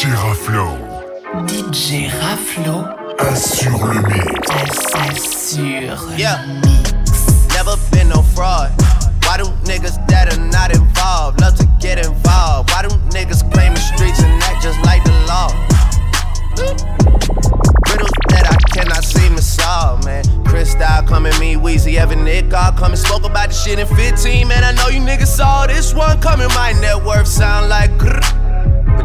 DJ Raflo. DJ Raflo. Assure le mix. Assure. Yeah. Never been no fraud. Why do niggas that are not involved love to get involved? Why do niggas claim the streets and act just like the law? Riddles that I cannot seem to solve, man. Chris Style coming, me, Weezy, Evan, Nick, all coming. Spoke about the shit in 15, man. I know you niggas saw this one coming. My net worth sound like grrr.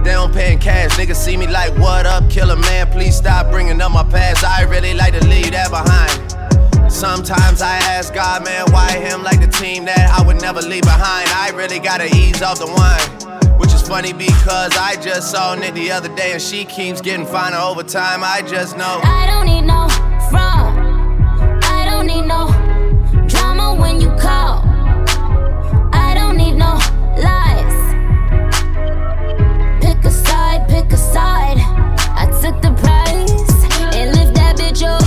But they don't pay in cash. Niggas see me like, what up, killer man? Please stop bringing up my past. I really like to leave that behind. Sometimes I ask God, man, why him like the team that I would never leave behind? I really gotta ease off the wine. Which is funny because I just saw Nick the other day and she keeps getting finer over time. I just know. I don't need no fraud. I don't need no drama when you call. Side, pick a side. I took the prize and lift that bitch up.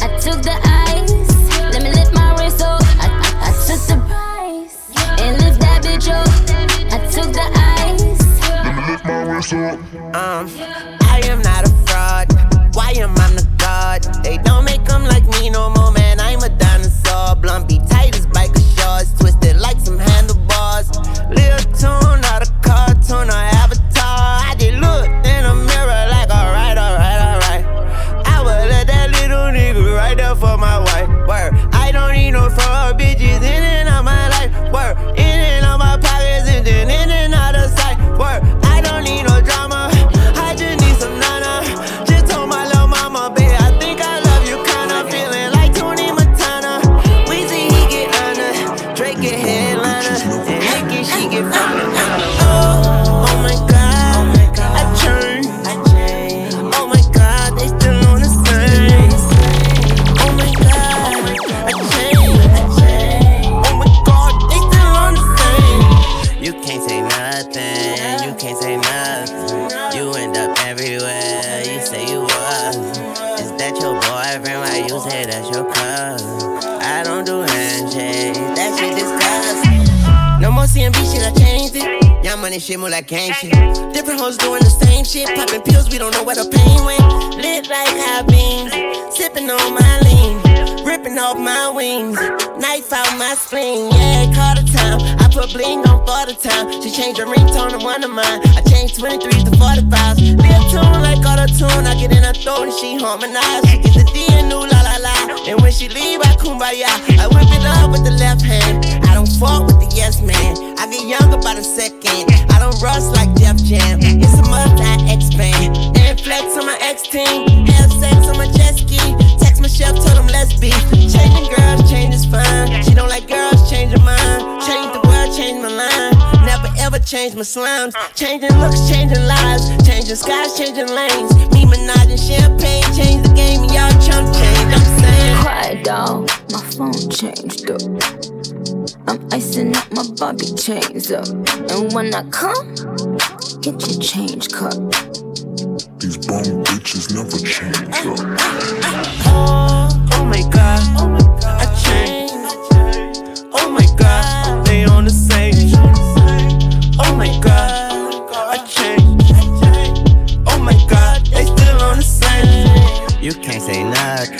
I took the ice. Let me lift my wrist up. I, I, I took the prize and lift that bitch up. I took the ice. Let me lift my wrist up. Um, I am not a fraud. Why am I the god? They don't make them like me no more, man. I'm a dinosaur. Blunt Jam. It's a must I expand. And flex on my X team. Have sex on my jet ski. Text my chef, told him let's be. Changing girls, change is fine. She don't like girls, change her mind. Change the world, change my line. Never ever change my slimes. Changing looks, changing lives. Changing skies, changing lanes. Me, Minaj, and champagne. Change the game, and y'all chump change. I'm saying. Quiet down, my phone changed up. I'm icing up my Bobby chains up. And when I come, get your change cut. These bum bitches never change up. Oh, oh my god, oh my god, I changed. Oh my god, they on the same. Oh my god, I changed. Oh my god, they still on the same. You can't say nothing,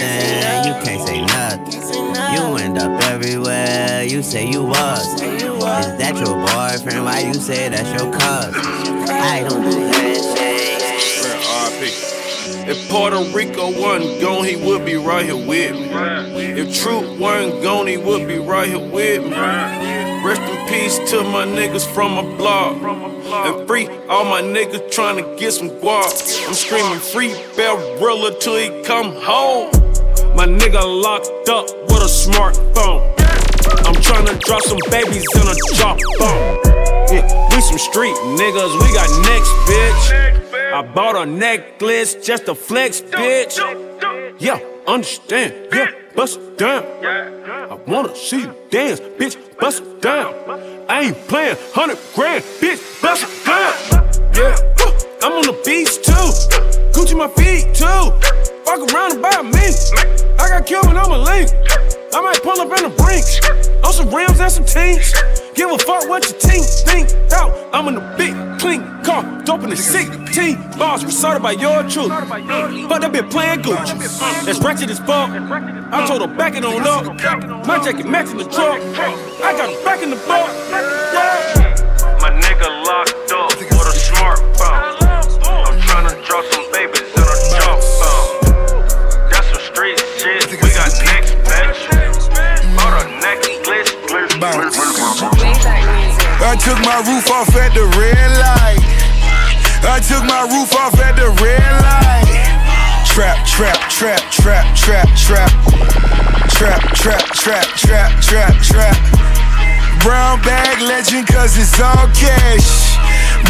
you can't say nothing. You end up everywhere, you say you was. Is that your boyfriend? Why you say that's your cousin? I don't do handshakes. RP. If Puerto Rico wasn't gone, he would be right here with me. If Truth wasn't gone, he would be right here with me. Rest in peace to my niggas from my block. And free all my niggas trying to get some guap. I'm screaming free Barilla till he come home. My nigga locked up with a smartphone. I'm to drop some babies in a drop phone. Yeah, we some street niggas, we got next, bitch. I bought a necklace just to flex, bitch. Yeah, understand, yeah, bust it down. I wanna see you dance, bitch, bust it down. I ain't playing, 100 grand, bitch, bust it down. Yeah, uh, I'm on the beach too. Gucci my feet too. Fuck around and about me. I got Cuban on my link. I might pull up in the brinks. On some rims and some tinks. Give a fuck what your team think out. I'm in a big, clean car, dope in the 16 bars, resorted by your truth. But that been playing Gucci. That's ratchet as fuck. I told her back it on up. My jacket matching the truck. I got back in the boat. Yeah. My nigga locked up with a smartphone. I'm tryna draw some babies glitch. I took my roof off at the red light. I took my roof off at the red light. Trap, trap, trap, trap, trap, trap. Trap, trap, trap, trap, trap, trap. Brown bag legend cause it's all cash.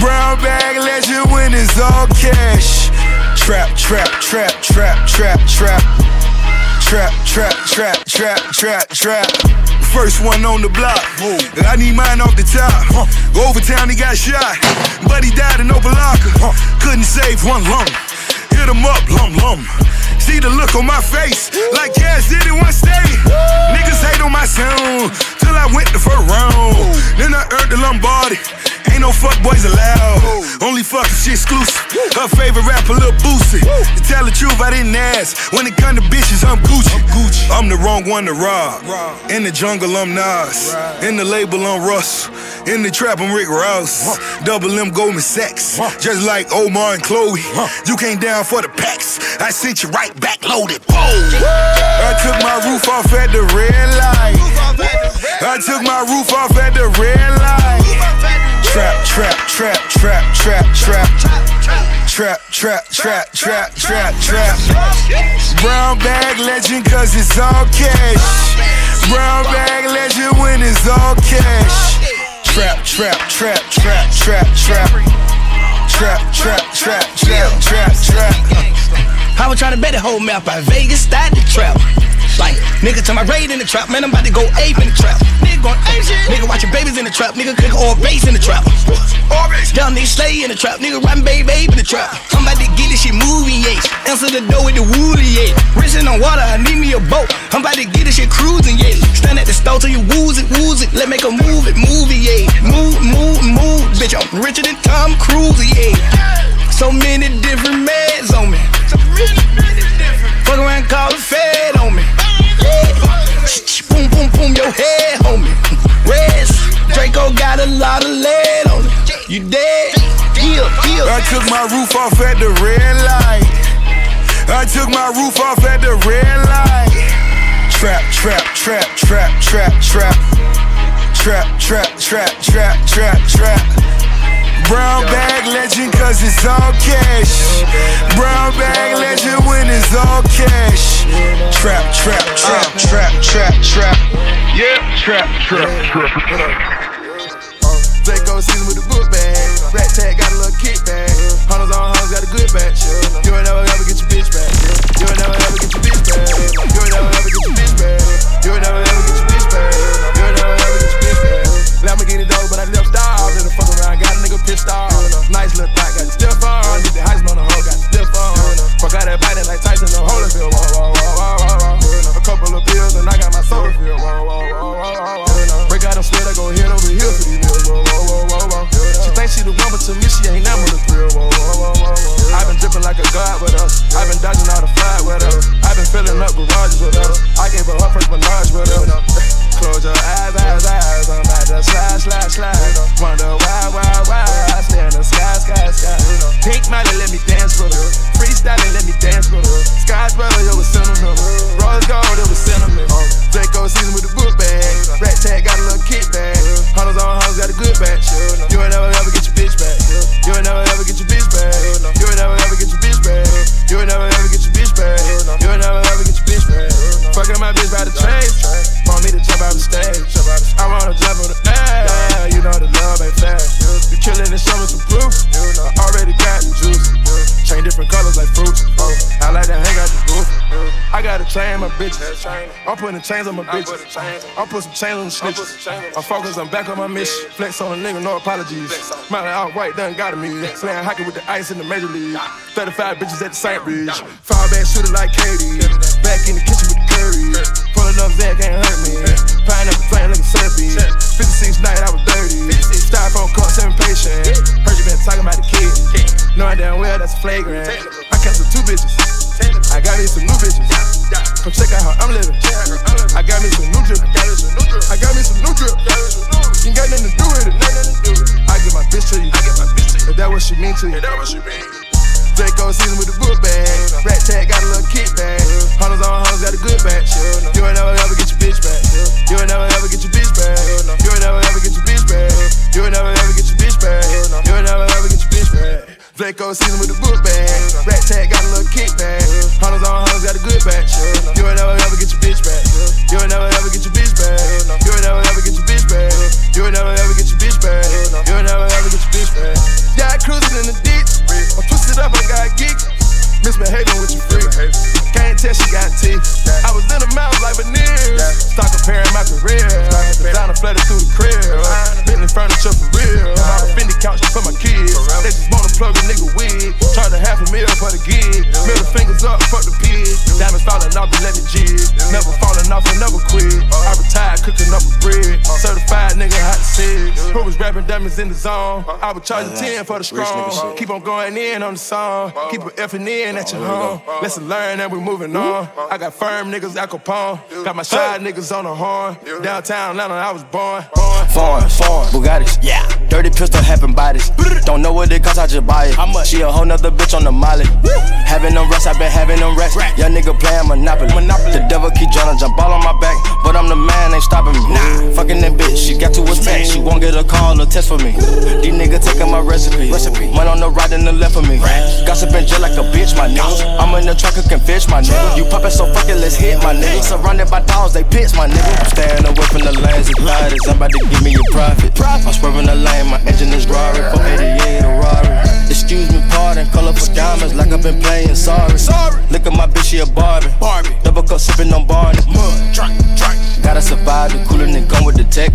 Brown bag legend when it's all cash. Trap, trap, trap, trap, trap, trap. Trap, trap, trap, trap, trap, trap. First one on the block. I need mine off the top. Go over town, he got shot. But he died in locker. Couldn't save one lung. Hit him up, lum lum. See the look on my face, like Cash did it one stay. Niggas hate on my sound, till I went the first round. Then I earned the Lombardi. Ain't no fuck boys allowed. Only fucking shit exclusive. Her favorite rapper, Lil Boosie. To tell the truth, I didn't ask. When it come to bitches, I'm Gucci. I'm the wrong one to rob. In the jungle, I'm Nas. In the label, I'm Russ. In the trap, I'm Rick Ross. Double M Goldman Sachs. Just like Omar and Chloe. You came down for the packs. I sent you right back loaded. Whoa. I took my roof off at the red light. I took my roof off at the red light. Trap, trap, trap, trap, trap, trap. Trap, trap, trap, trap, trap, trap. Trap, trap. Brown bag legend cause it's all cash. Brown bag legend when it's all cash. Trap, trap, trap, trap, trap, trap. Trap, trap, trap, trap, trap, trap. I was trying to bet the whole map out Vegas, started the trap. Like, nigga to my raid in the trap, man, I'm about to go ape in the trap. Nigga going ape shit. Nigga watching babies in the trap, nigga cook all base in the trap. Young nigga slay in the trap, nigga baby babe in the trap. I'm about to get this shit moving, yeah. Answer the door with the woolly, yeah. Racing on water, I need me a boat. I'm about to get this shit cruising, yeah. Stand at the store till you wooze it, wooze it. Let make a move it, move it, yeah. Move, move, move, bitch. I'm richer than Tom Cruise, yeah. So many different meds took my roof off at the red light. I took my roof off at the red light. Trap, trap, trap, trap, trap, trap. Trap, trap, trap, trap, trap, trap. Brown bag legend cause it's all cash. Brown bag legend when it's all cash. Trap, trap, trap, uh. trap, trap, trap. Yeah, trap, trap, trap, trap. Draco season with the book bag. Rat tag got a little kickback. Hunters on hunters got a good batch. You ain't never ever get your bitch back. You ain't never ever get your bitch back. You ain't never ever get your bitch back. You ain't never ever get your bitch back. You ain't never ever get your bitch back. Lamborghini dog, but I left stars. Let the fuck around, got a nigga pissed off. Nice little thought, got the stiff on. Did the heist on the hoe, got the stiff on. Fuck out that biting like Tyson, the whoa, whoa. A couple of a god with us. I've been dodging all the fly with us. I've been filling up garages with us. I gave her her first menage with us. Close your eyes, eyes, eyes. I'm about to slide, slide, slide. Wonder why, why, why. I stay in the sky, sky, sky. Pink Miley, let me dance with her. Freestyling, let me dance with her. Sky's brother, it was sentimental. Rose gold, it was sentiment. Draco season with the book bag. Rat tag got a little kickback. Hunters on hunters got a good batch. bitches. I'm putting chains on my bitches. I'm put some chains on the snitches. I'm focused, I'm back on my mission. Flex on a nigga, no apologies. Smiling Mountain outright done got me. Slaying hockey with the ice in the major league. 35 bitches at the St. Bridge. Fire back shooter like Katie. Back in the kitchen with the curry. Pulling up that can't hurt me. Pineapple playing like a surfy. 56 night, I was dirty. Styrofoam cup, seven patient. Heard you been talking about the kid. Knowing damn well that's flagrant. I catch some two bitches. I got me some new bitches. Come check out how I'm living. I got me some new drip. I got me some new drip. You ain't got nothing to do with it. I give my bitch to you. If that what she mean to you. Draco season with the book bag. Rat tag got a little kickback. Hunters on hunters got a good batch. You ain't never ever get your bitch back. You ain't never ever get your bitch back. You ain't never ever get your bitch back. You ain't never ever get your bitch back. You ain't never ever get your bitch back. Draco season with zone? I was charging 10 for the strong. Keep on going in on the song. Keep it effing in at your home. Lesson learned and we moving on. I got firm niggas at Capone. Got my shy niggas on the horn. Downtown Atlanta, I was born. Foreign, foreign, Bugattis. Yeah. Dirty pistol, having bodies. Don't know what it costs, I just buy it. How much? She a whole nother bitch on the molly. Having them rest, I been having them rest. Young nigga playing Monopoly. Monopoly. The devil keep trying to jump all on my back, but I'm the man, ain't stopping me. Nah. Fucking that bitch, she got to attack. She won't get a call or test for me. These niggas taking my recipe. Recipe. One on the right and the left of me. Gossiping just like a bitch, my nigga. I'm in the truck, I can fish, my nigga. You poppin' so fucking, let's hit, my nigga. Surrounded by dogs, they pitch, my nigga. I'm staying away from the lanes and. I'm about to give me a profit. I'm swerving the lane, my engine is Rari. 488 a Rari. Excuse me, pardon. Colorful diamonds like I've been playing sorry. Sorry. Look at my bitch, she a Barbie. Barbie. Double cup sipping on Barney. Mud. Drink, drink. Gotta survive the cooler than gun with the tech.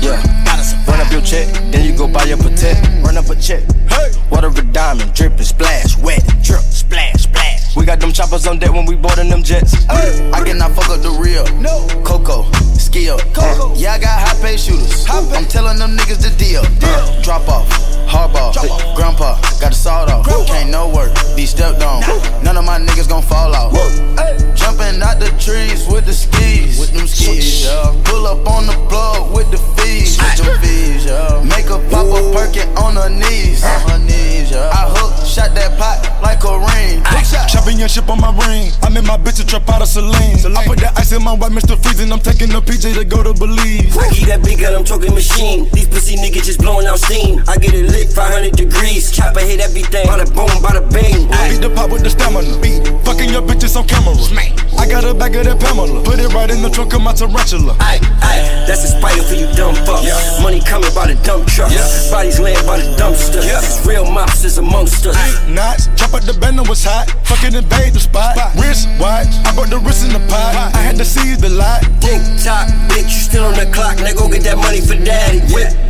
Yeah. Gotta survive. Run up your check, then you go buy your protect. Run up a check. Hey. Water a diamond, dripping, splash, wet, drip, splash, splash. We got them choppers on deck when we boarding them jets. Hey. I cannot fuck up the real. No. Coco, skill. Coco. Yeah, I got high pay shooters. I'm telling them niggas the deal. deal. Uh, drop off. Hardball, Drop grandpa, got the sawed off. Grandpa. Can't no work, be stepped on. Nah. None of my niggas gon' fall off. Hey. Jumping out the trees with the skis, with them skis, yeah. Pull up on the plug with the fees, with them fees, yeah. Make a pop a perkin on her knees, on her knees, yeah. I hook, shot that pot like a ring. Championship on my ring. I made my bitch a trap out of Celine. I put that ice in my white Mr. Freezing. I'm taking the PJ to go to Belize. I keep that big gun, I'm talking machine. These pussy niggas just blowing out steam. I get it lit 500 degrees. Chopper hit everything. Bada boom, bada bang. Beat the pop with the stamina. Beat. Fucking your bitches on camera. I got a bag of that Pamela. Put it right in the trunk of my tarantula. Aye, aye, that's a spider for you dumb fucks. Yeah. Money coming by the dump truck. Yeah. Bodies laying by the dumpster. Yeah. Real mobsters amongst us. Knots, chop up the bender was hot. Fucking invade the spot. Wrist watch, I brought the wrist in the pot. I had to see the lot. Tick tock, bitch, you still on the clock. Now go get that money for daddy. Whip rock,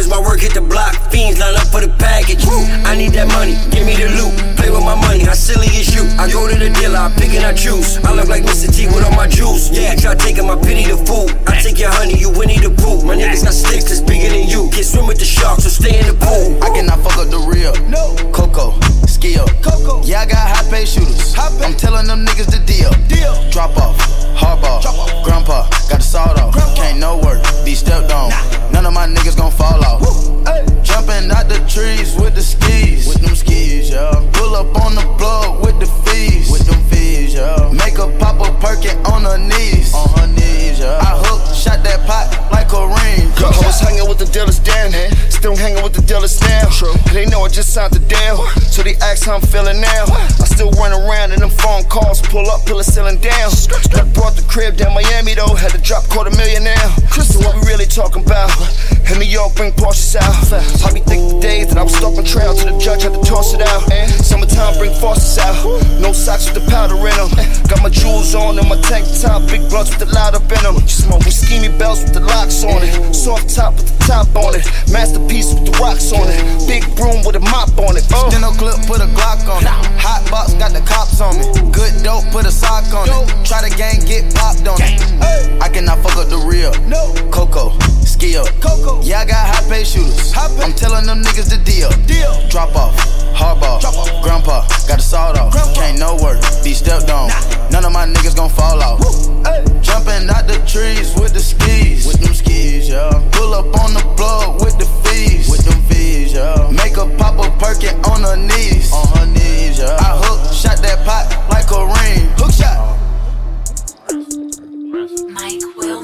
soon as my work hit the block. Fiends line up for the package. I need that money, give me the loot. Play with my money, how silly is you? I go to the dealer, I pick and I choose. I look like Mr. T with all my juice. Yeah, you try taking my pity to food. I take your honey, you Winnie the Pooh. My niggas got sticks that's bigger than you. Can't swim with the sharks, so stay in the pool. I cannot fuck up the real. No. Coco, skill. Coco. Yeah, I got high pay shooters. High pay. I'm telling them niggas the deal. Deal. Drop off. Hardball. Drop off. Grandpa, got the sawed off. Grandpa. Can't no work, be stepped on. Nah. None of my niggas gon' fall off. Hey. Jumping out the trees with the skis. With them skis, yeah. Pull up on the plug with the fees. With them fees, yeah. Make a pop a perkin on her knees. On her knees, yeah. I hook, shot that pot like a ring. Girl, I was hanging with the dealers then. Eh? Still hanging with the dealers now. They know I just signed the deal. So they how I'm feeling now. I still run around in them phone calls. Pull up, pull a ceiling down. I brought the crib down Miami though. Had to drop quarter million now. So what we really talking about? In New York, bring Porsches out. I be think the days that I was stuck on trail to the judge had to toss it out. Summertime, bring faucets out. No socks with the powder in them. Got my jewels on and my tank top. Big blunts with the light up in them. Smoke with schemy bells with the locks on it. Soft top with the top on it. Masterpiece with the rocks on it. Big broom with a mop on it. Uh. Steno clip, put a Glock on it. Hot box, got the cops on me. Good dope, put a sock on it. Try the gang, get popped on it. I cannot fuck up the real. No. Coco, skill. Coco. Yeah, I got high pay Highway shooters. I'm telling them niggas the deal. deal. Drop off. Hardball. Grandpa. Got the sawed off. Can't no work. Be stepped on. None of my niggas gon' fall off. Jumping out the trees with the skis. With them skis, yeah. Pull up on the plug with the fees. With them fees, yeah. Make a pop a perkin on her knees. On her knees, yeah. I hook, shot that pot like a ring. Hook shot. Mike Wilmer.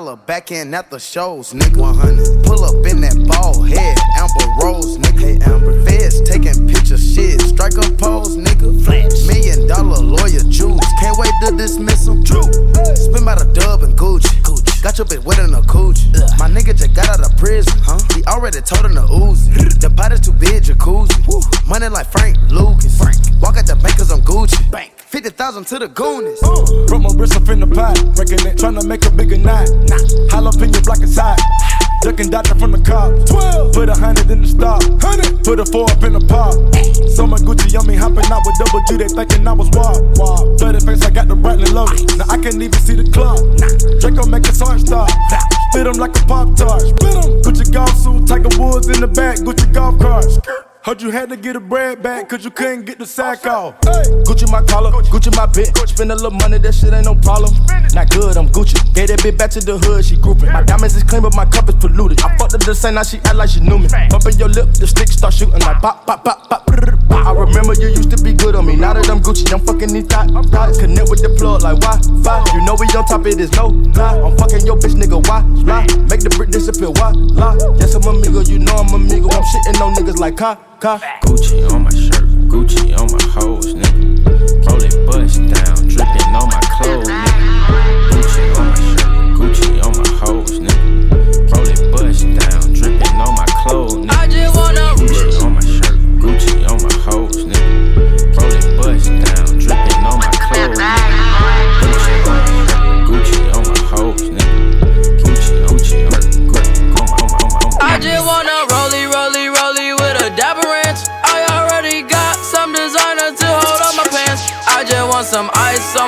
Dollar back in at the shows, nigga. 100. Pull up in that ball head, Amber Rose, nigga. Hey, Amber. Feds taking pictures, shit. Strike a pose, nigga. Flash. Million dollar lawyer Jews. Can't wait to dismiss them. True. Spin by the dub and Gucci. Gucci. Got your bitch wet in a coochie. My nigga just got out of prison, huh? He already told him to ooze. The pot is too big, jacuzzi. Money like Frank Lucas. Frank. Walk at the bank cause Bank. 50,000 to the Goonies. Put my wrist up in the pot, breaking it, trying to make a bigger knot. Jalapeno block inside. Ducking doctor from the cop. 12. Put a hundred in the stock. Hundred. Put a four up in the pot. So much Gucci on me, hopping out with double G. They thinking I was wild. wild. Bloody face, I got the Bradley loaded. Now I can't even see the clock. Draco make his heart stop. Spit him like a pop tart. Spit him. Gucci golf suit, Tiger Woods in the back. Gucci golf carts. Heard you had to get a bread back cause you couldn't get the sack off. Gucci my collar, Gucci my bitch. Spend a little money, that shit ain't no problem. Not good, I'm Gucci. Gave that bitch back to the hood, she grouping. My diamonds is clean, but my cup is polluted. I fucked her the same, now she act like she knew me. Bumping your lip, the stick start shooting like pop, pop, pop, pop. I remember you used to be good on me. Now that I'm Gucci, I'm fucking these thoughts. thoughts. Connect with the plug like Wi-Fi. You know we on top, it is no lie. I'm fucking your bitch, nigga. Why lie? Make the brick disappear. Why lie? Yes, I'm amigo. You know I'm amigo. I'm shitting on niggas like Ka Ka. Gucci on my shirt, Gucci on my hoes, nigga. Roll it bust down, dripping on my clothes, nigga. Gucci on my shirt, Gucci on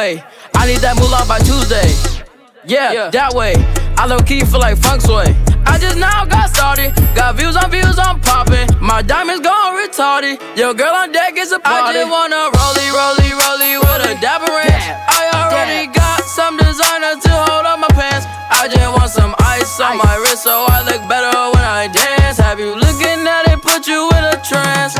way. I need that moolah by Tuesday. Yeah, yeah, that way. I low key feel like funk sway. I just now got started. Got views on views, I'm popping. My diamonds gone retarded. Yo, girl on deck is a party. I just wanna rollie, rollie, rollie with a dapper ranch. I already got some designer to hold up my pants. I just want some ice on my wrist so I look better when I dance. Have you looking at it, put you in a trance?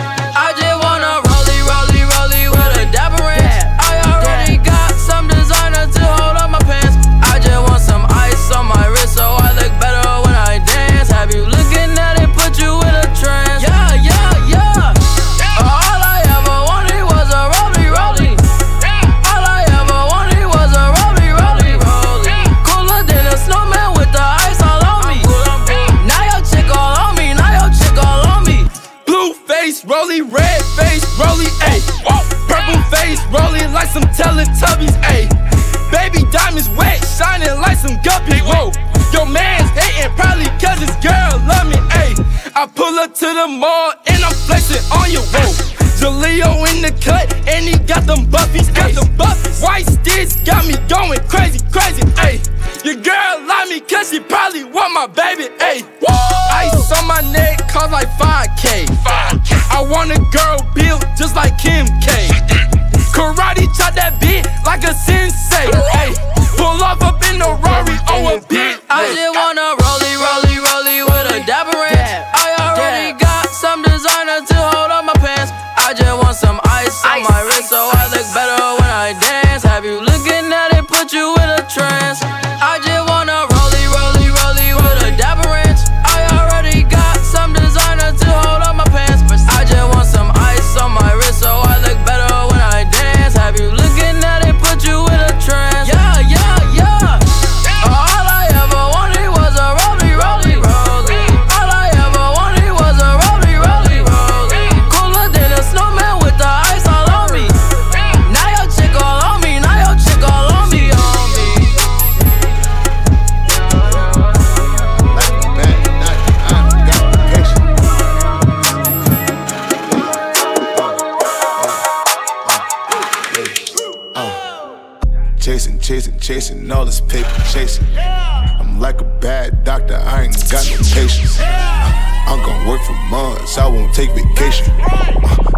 Take vacation. Uh,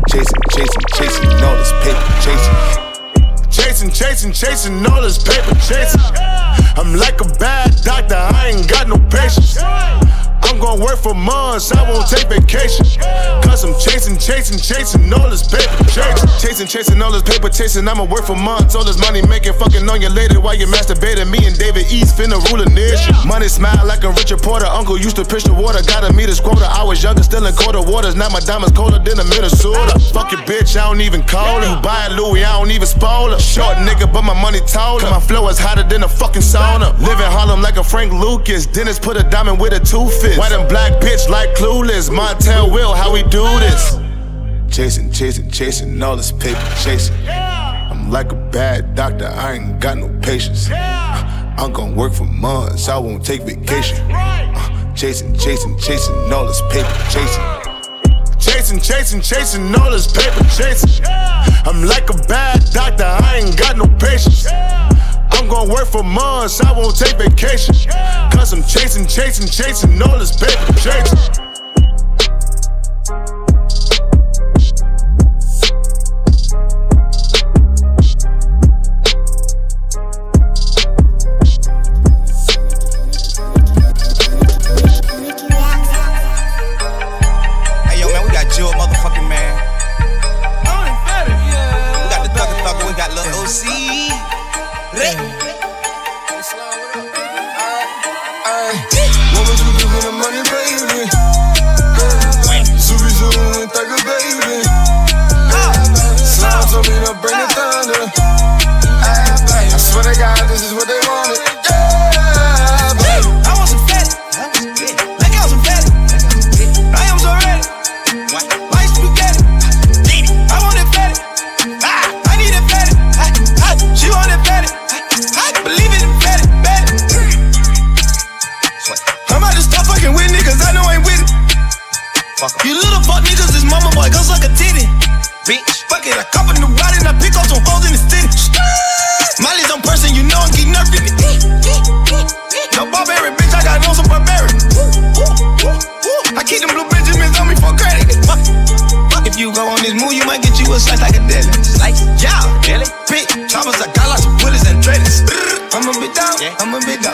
chasing, chasing, chasing, all this paper chasing. Chasing, chasing, chasing, all this paper chasing. I'm like a bad doctor, I ain't got no patience. I'm gonna work for months, I won't take vacation. Cause I'm chasing, chasing, chasing all this paper chasing. Chasing, chasing all this paper chasing. I'ma work for months, all this money making, fucking on your lady while you masturbating. Me and David East finna rule a nation. Money smile like a Richard Porter. Uncle used to push the water, gotta meet his quota. I was younger, still in colder waters. Now my diamonds colder than a Minnesota. Fuck your bitch, I don't even call her. You buy a Louis, I don't even spoil her. Short nigga, but my money taller. My flow is hotter than a fucking sauna. Live in Harlem like a Frank Lucas. Dennis put a diamond with a two fist. White and black bitch like clueless. Montel Will, how we do this? Chasing, chasing, chasing, all this paper chasing. I'm like a bad doctor, I ain't got no patience. I'm gonna work for months, I won't take vacation. Uh, chasing, chasing, chasing, all this paper chasing. Chasing, chasing, chasing, all this paper chasing. I'm like a bad doctor, I ain't got no patience. I'm gonna work for months, I won't take vacation. Cause I'm chasing, chasing, chasing, all this paper chasing.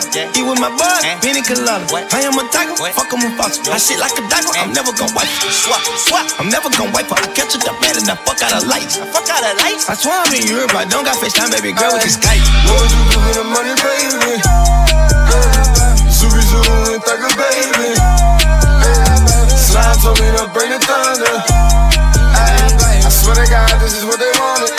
I'm a big dog. Eat with my bud, eh? Benny Colada. I am a tiger, fuck em with fox. I shit like a dagger, eh? I'm never gonna wipe her. Swap, swap, I'm never gonna wipe her. I catch her the bed and I fuck out of lights. I fuck out of lights? I swear I'm in Europe, I don't got FaceTime, baby girl, with can Skype. What would you do with the money, baby? Zooby zoo and thugger, baby. Slime told me to bring the thunder. I swear to God, this is what they wanted.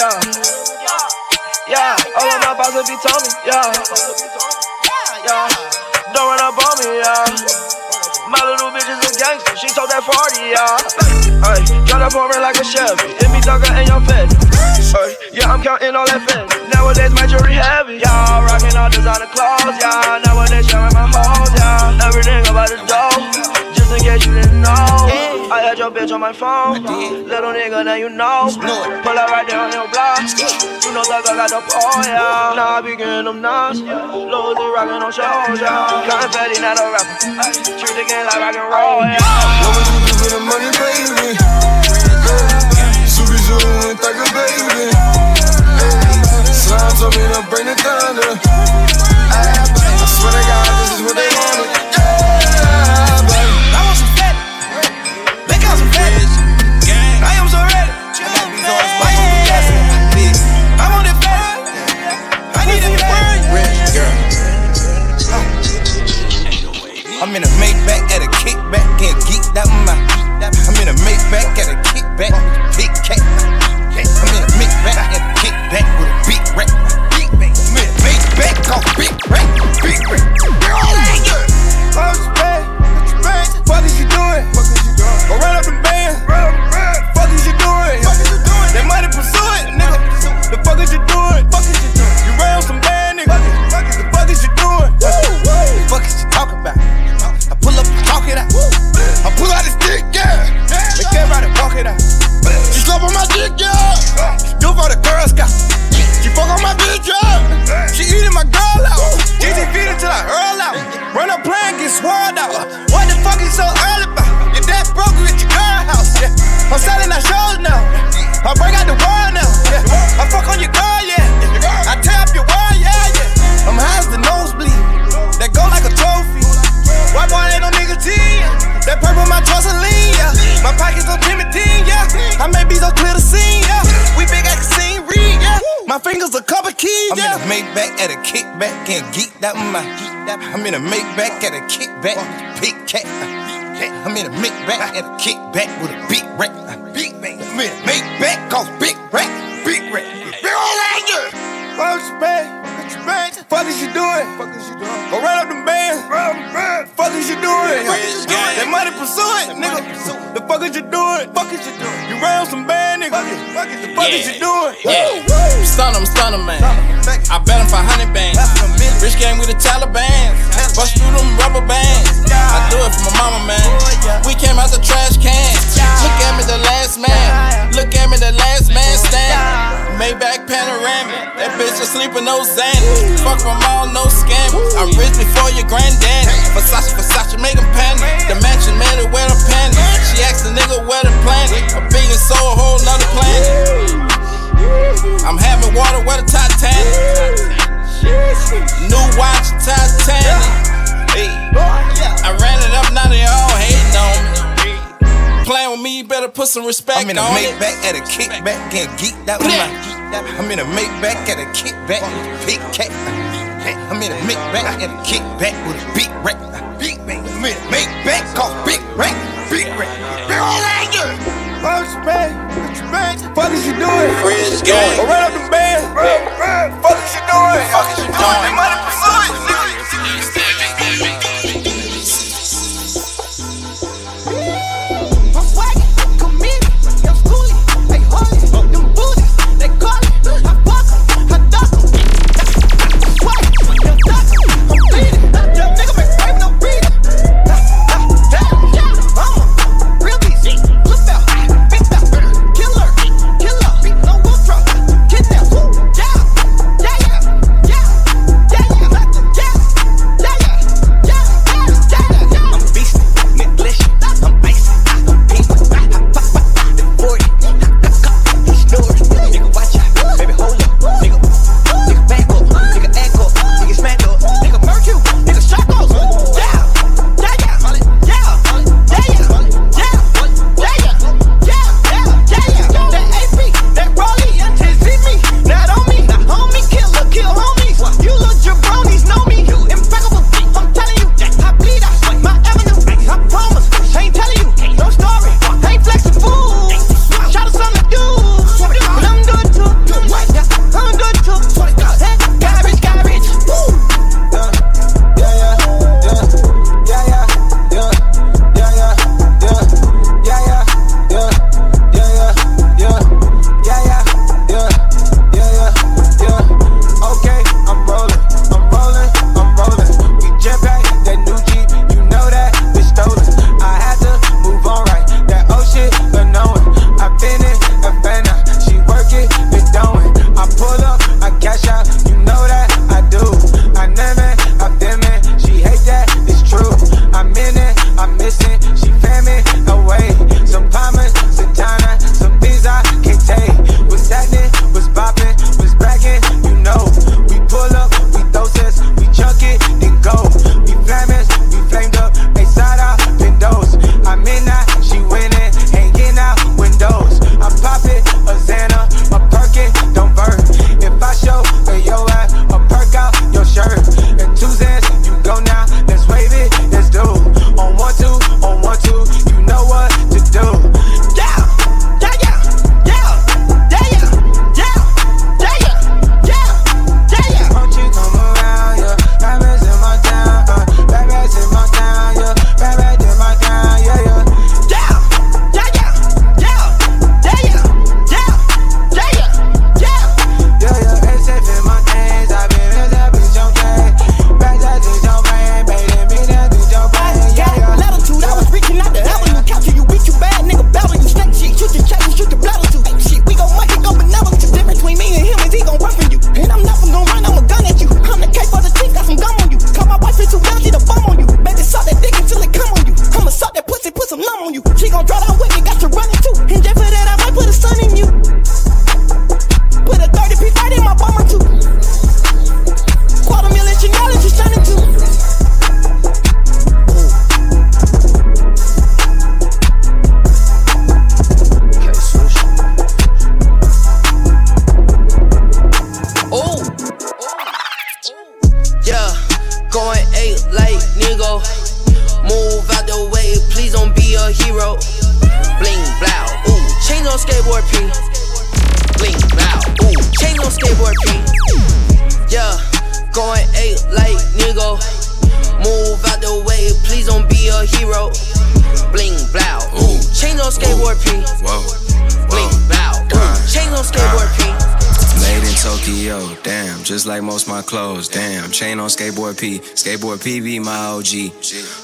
Yeah, yeah, all of my bosses be told me. Yeah, yeah, don't run up on me. Yeah, my little bitch is a gangster. She told that 40. Yeah, try to pour me like a Chevy. Hit me thugger and your fed. Hey, yeah, I'm counting all that fed. Nowadays my jewelry heavy. Yeah, rocking all designer clothes. Yeah, nowadays sharing my hoes. Yeah, everything about the dough. Just in case you didn't know. I had your bitch on my phone. Little nigga, now you know. Pull up right there on your block. You know that I got the pole, yeah. Now I be getting them nuts. Losey rockin' on shows, yeah. Confetti, not a rapper. Treat the game like rock and roll, yeah. What would you do with the money, baby? Zoo and thugger, baby. Slime told me to bring the thunder. I swear to God, this is what they wanted. I am so it fatty. Rich in a Maybach at a kickback, getting geeked out my. I'm in a Maybach at a kickback, big cat. I'm in a Maybach at a kickback with a big rack. I'm in a Maybach off big rack, big rack. Fuck Go run up the band. I bring out the world now. Yeah. I fuck on your girl, yeah. I tear up your wall, yeah, yeah. I'm high as the nosebleed. That go like a trophy. White boy ain't no nigga T. That purple my Jocelyn, yeah. My pockets on Timothy, yeah. I may be so clear to see, yeah. We big at the scene, read, yeah. My fingers a couple keys, I'm in a Maybach at a kickback, getting geeked out my. I'm in a Maybach at a kickback, big cat. I'm in a Maybach at a kickback with a big rack. Big rack. I'm in a Maybach off big rack, big rack. Big old ranger. Fuck you, babe. Fuck is you doing? Go run up them bands. Fuck is you doing? That money pursue it, nigga. The fuck is you doing? Fuck is you doing? You ran some band, nigga. The fuck is you doing? Yeah. Stun him, stun him, man. I bet him for hundred bands. Rich gang with the Taliban. Bust through them rubber bands. I do it for my mama, man. We came out the trash can. Look at me, the last man. Look at me, the last man stand. Maybach panoramic. That bitch asleep with no Xanny. Fuck from all, no scam. I'm rich before your granddaddy. Versace, Versace, make him panic. The mansion made it where the panic. Asked the nigga where the planet. A billion soul, a whole nother planet. I'm having water where the Titanic. New watch, Titanic. I ran it up, now they all hating on me. Playing with me, you better put some respect I'm in a on it. Maybach at a kickback, getting geeked out my. I'm in a Maybach at a kickback, big cat. I'm in a Maybach at a kickback with a big rack. I'm in a Maybach off big rack, big rack. Big old ranger. Fuck you, babe. Fuck is you doing? Go run up them bands. Fuck is you doing? Fuck is you doing? That money pursue it, skateboard P, skateboard P be my OG.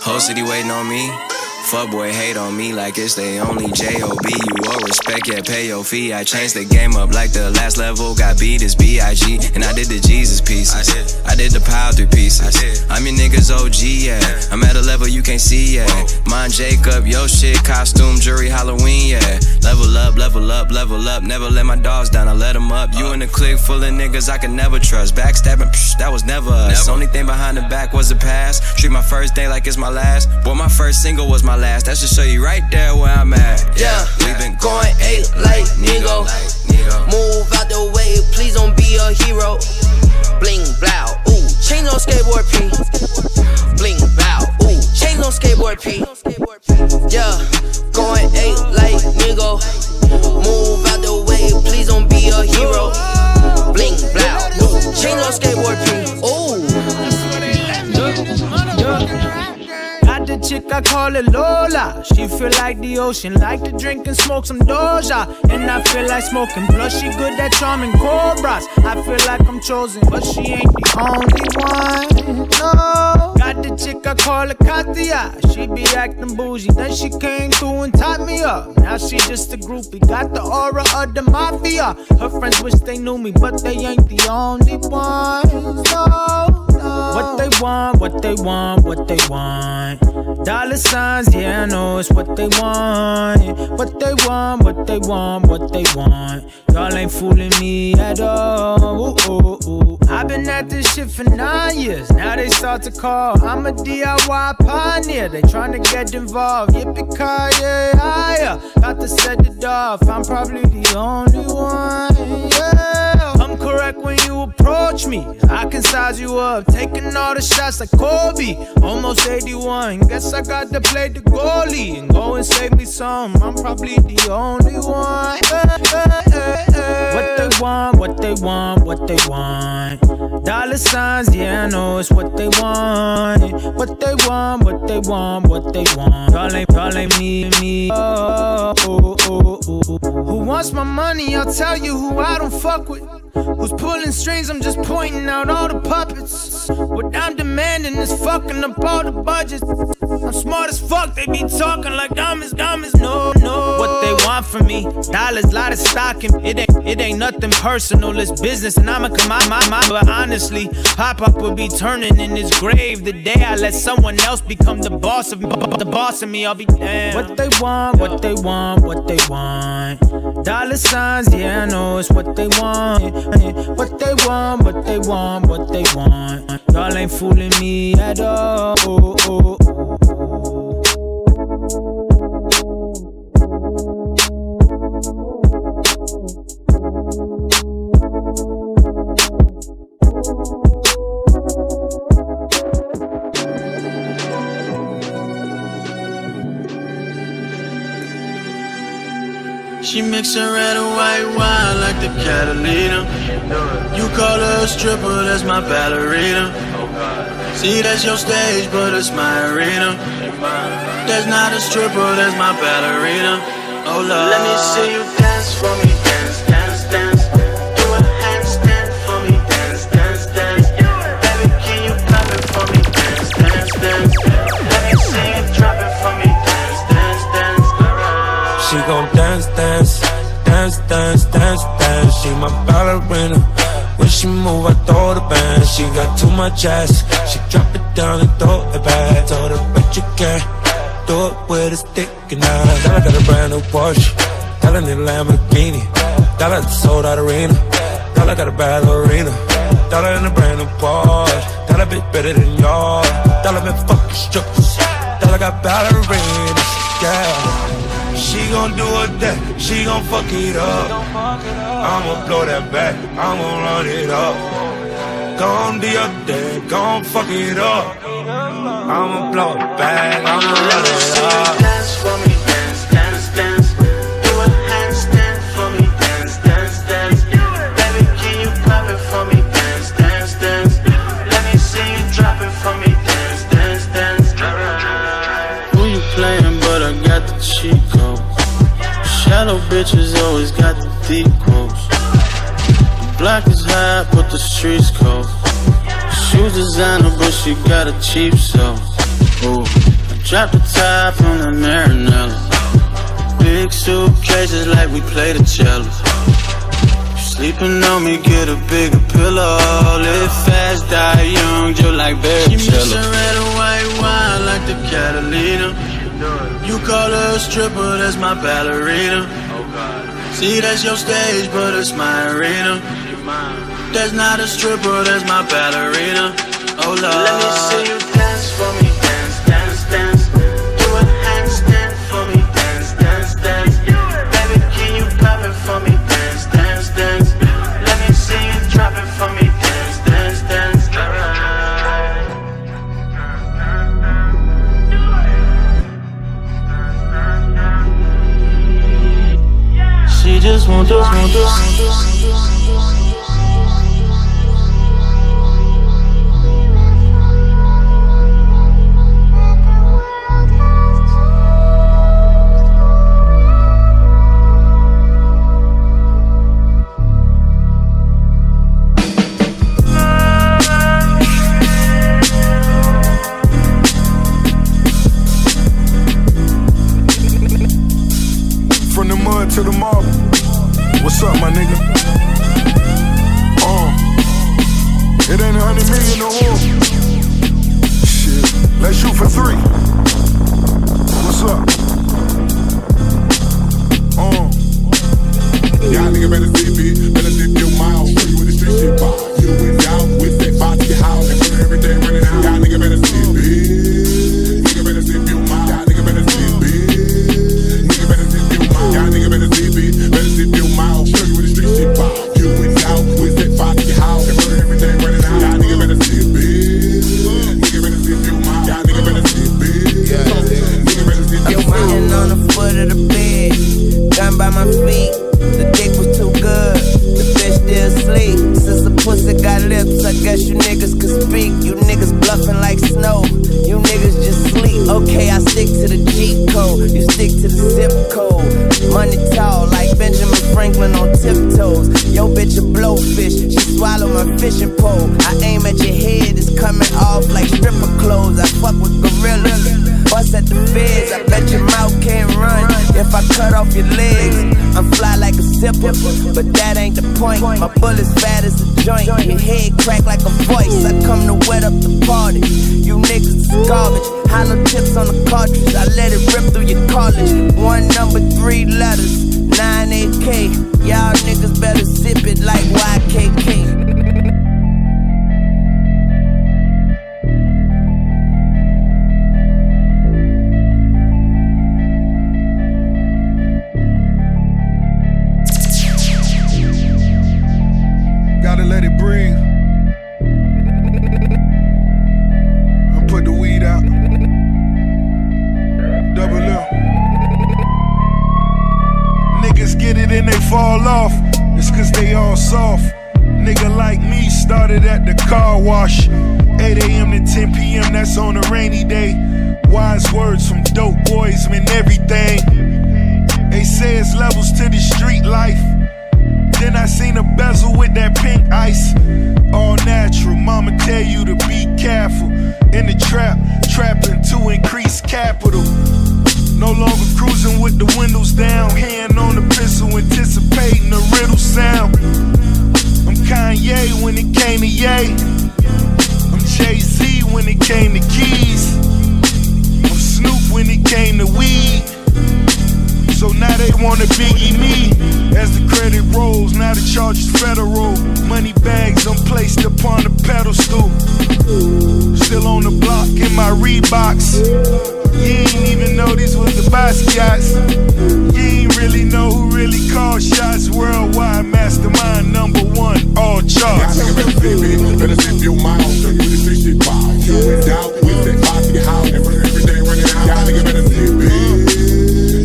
Whole city waiting on me. Fuck boy hate on me like it's they only J-O-B. You owe respect, yeah, pay your fee. I changed the game up like the last level. Got beat as B-I-G. And I did the Jesus pieces. I did, the power three pieces. I'm your niggas OG, yeah. I'm at a level you can't see, yeah. Mine Jacob, yo shit, costume, jury, Halloween, yeah. Level up, level up, level up. Never let my dogs down, I let them up. You in the clique full of niggas I can never trust. Backstabbing, psh, that was never us. Only thing behind the back was the past. Treat my first day like it's my last. Boy, my first single was my last. That should show you right there where I'm at. Yeah, we been going eight like nigga. Move out the way, please don't be a hero. Bling blow, ooh, chains on skateboard P. Bling blow, ooh, chains on skateboard P. Yeah, going eight like nigga. Move out the way, please don't be a hero. Bling blow, ooh, chains on skateboard P. The chick I call it Lola. She feel like the ocean, like to drink and smoke some Doja. And I feel like smoking, plus she good at charming cobras. I feel like I'm chosen, but she ain't the only one. No. Got the chick I call it Katia. She be acting bougie, then she came through and tied me up. Now she just a groupie, got the aura of the mafia. Her friends wish they knew me, but they ain't the only ones. No. What they want, what they want, what they want. Dollar signs, yeah, I know it's what they want. What they want, what they want, what they want. Y'all ain't fooling me at all. Ooh, ooh, ooh. I've been at this shit for nine years. Now they start to call. I'm a DIY pioneer. They trying to get involved. Yippee ki yeah, Got to set it off. I'm probably the only one. Yeah. When you approach me. I can size you up, taking all the shots like Kobe. Almost 81. Guess I got to play the goalie and go and save me some. I'm probably the only one. What they want, what they want, what they want. Dollar signs, yeah, I know it's what they want. What they want, what they want, what they want. Y'all ain't, y'all ain't me, me. Oh, oh, oh, oh, oh. Who wants my money? I'll tell you who I don't fuck with. Who's pulling strings? I'm just pointing out all the puppets. What I'm demanding is fucking up all the budgets. I'm smart as fuck, they be talking like diamonds, diamonds. No, no. What they want from me? Dollars, lot of stocking. It ain't, it ain't nothing personal, it's business, and I'ma come out my mind. But honestly, Pop Up would be turning in his grave the day I let someone else become the boss of me. The boss of me, I'll be damned. What they want, what they want, what they want. Dollar signs, yeah, I know it's what they want. What they want, what they want, what they want. Y'all ain't fooling me at all. She mixing red and white wine like the Catalina. You call her a stripper, that's my ballerina. See, that's your stage, but it's my arena. That's not a stripper, that's my ballerina. Oh, Lord. Let me see you dance for me, dance, dance, dance. Do a handstand for me, dance, dance, dance. Baby, can you pop it for me, dance, dance, dance. Let me see you drop it for me, dance, dance, dance. She gon' dance, dance, dance, dance, dance. She my ballerina. When she move, I throw the band. She got too much ass. She drop it down and throw it back. Told her, but you can't do it with a stick and knife. Dollar got a brand new Porsche. Dollar a Lamborghini. Dollar sold out arena. Dollar got a ballerina. Dollar in a brand new Porsche. Dollar bit better than y'all. Dollar been fucking strippers. Dollar got ballerinas. Yeah. She gon' do her that, she gon' fuck it up. I'ma blow that back, I'ma run it up. Gon' be up there, gon' fuck it up. I'ma blow it back, I'ma run it up. The streets cold. Shoes designer, but she got a cheap so. Ooh, I dropped the top on the Marinella. Big suitcases like we play the cello. Sleeping on me, get a bigger pillow. Live fast, die young, just like Barry She mixing red and white wine like the Catalina. You call her a stripper, that's my ballerina. See, that's your stage, but it's my arena. That's not a stripper, there's my ballerina. Oh, Lord. Let me see you dance for me, dance, dance, dance. Do a handstand for me, dance, dance, dance. Baby, can you pop it for me, dance, dance, dance. Let me see you drop it for me, dance, dance, dance. She just want this, want this. Off your legs, I'm fly like a zipper, but that ain't the point. My bullet's fat as a joint, your head crack like a voice. I come to wet up the party. You niggas is garbage. Hollow tips on the cartridge, I let it rip through your college. One number, three letters, 9 AK. Y'all niggas better zip it like YKK. Started at the car wash. 8 a.m. to 10 p.m. That's on a rainy day. Wise words from dope boys mean everything. They say it's levels to the street life. Then I seen a bezel with that pink ice. All natural, mama tell you to be careful. In the trap, trapping to increase capital. No longer cruising with the windows down. Hand on the pistol, anticipating the riddle sound. I'm Kanye when it came to Ye. I'm Jay Z when it came to keys. I'm Snoop when it came to weed. So now they wanna biggie me. As the credit rolls, now the charge is federal. Money bags, I'm placed upon the pedestal. Still on the block in my Reeboks. You ain't even know these was the Basquiat's. You ain't really know who really called shots. Worldwide mastermind number one, all charts. Y'all better zip it, better zip your mouth. Show you what the street shit about. You went out with that box house put everything running out. Y'all nigga better zip it.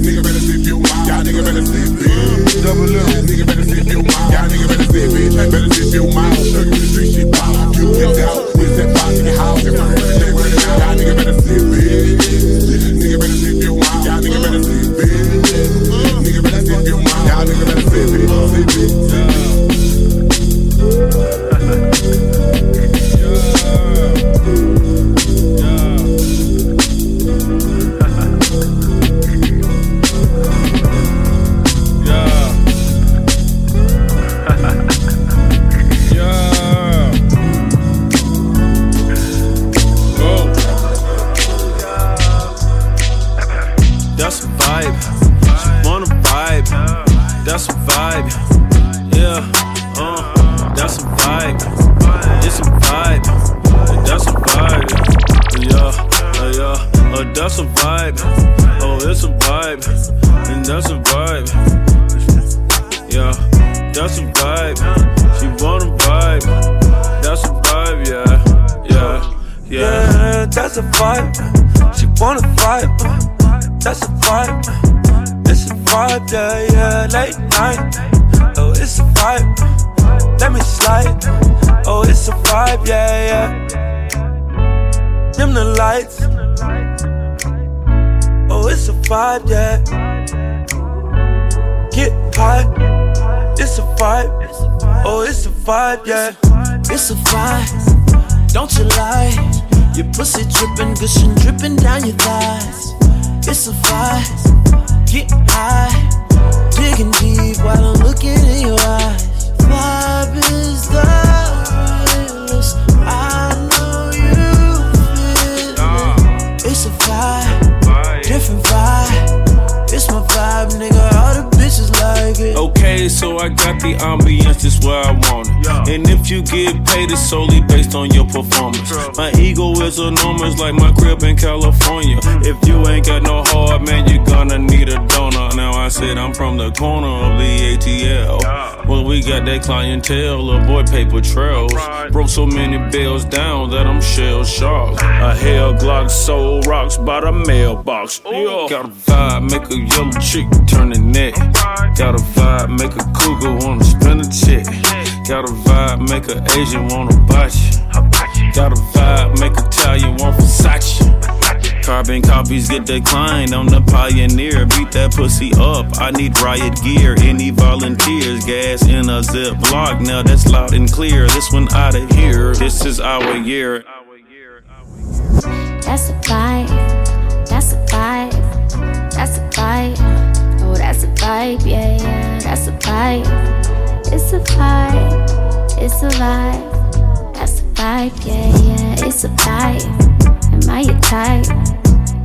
Nigga better your mouth. Y'all nigga better zip it. Double up. Nigga better your mouth. Y'all nigga better it. Better your mouth. You the street shit about. You went out with that box to your house and put everything running out. Y'all nigga better zip it. shit. Vibe. Yeah, that's a vibe. She wanna vibe. That's a vibe, yeah, yeah, yeah. That's a vibe. She wanna vibe. That's a vibe. It's a vibe, yeah, yeah. Late night. Oh, it's a vibe. Let me slide. Oh, it's a vibe, yeah, yeah. Dim the lights. Oh, it's a vibe, yeah. High. It's a vibe. Oh, it's a vibe, yeah. It's a vibe, don't you lie? Your pussy dripping, gushing, dripping down your thighs. It's a vibe, get high, digging deep while I'm looking in your eyes. Vibe is the realest. I know you feel it. It's a vibe, different vibe. It's my vibe, nigga. It. Okay, so I got the ambience just where I want it. And if you get paid, it's solely based on your performance. My ego is enormous, like my crib in California. If you ain't got no heart, man, you're gonna need a donor. Now I said I'm from the corner of the ATL. Well, we got that clientele, avoid paper trails. Broke so many bills down that I'm shell shocked. A hell Glock soul rocks by the mailbox. Got a vibe, make a yellow chick turn the neck. Got a make a Asian wanna bite you. Got a vibe, make Italian want Versace. Carbon copies get declined on the Pioneer. Beat that pussy up. I need riot gear. Any volunteers? Gas in a Ziploc. Now that's loud and clear. This one out of here. This is our year. That's a vibe. That's a vibe. That's a vibe. Oh, that's a vibe. Yeah, yeah. That's a vibe. It's a vibe. It's a vibe. That's a vibe. Yeah, yeah. It's a vibe. Am I your type?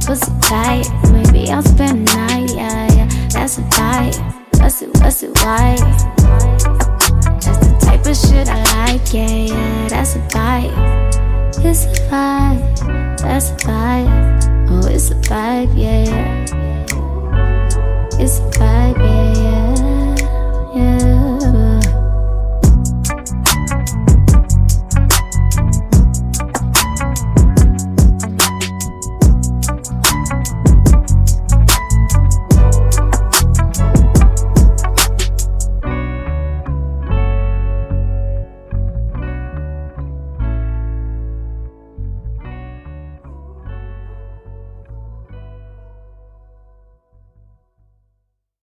Pussy tight. Maybe I'll spend the night. Yeah, yeah. That's a vibe. What's it? What's it? Why? That's the type of shit I like. Yeah, yeah. That's a vibe. It's a vibe, that's a vibe. Oh, it's a vibe, yeah, yeah. It's a vibe.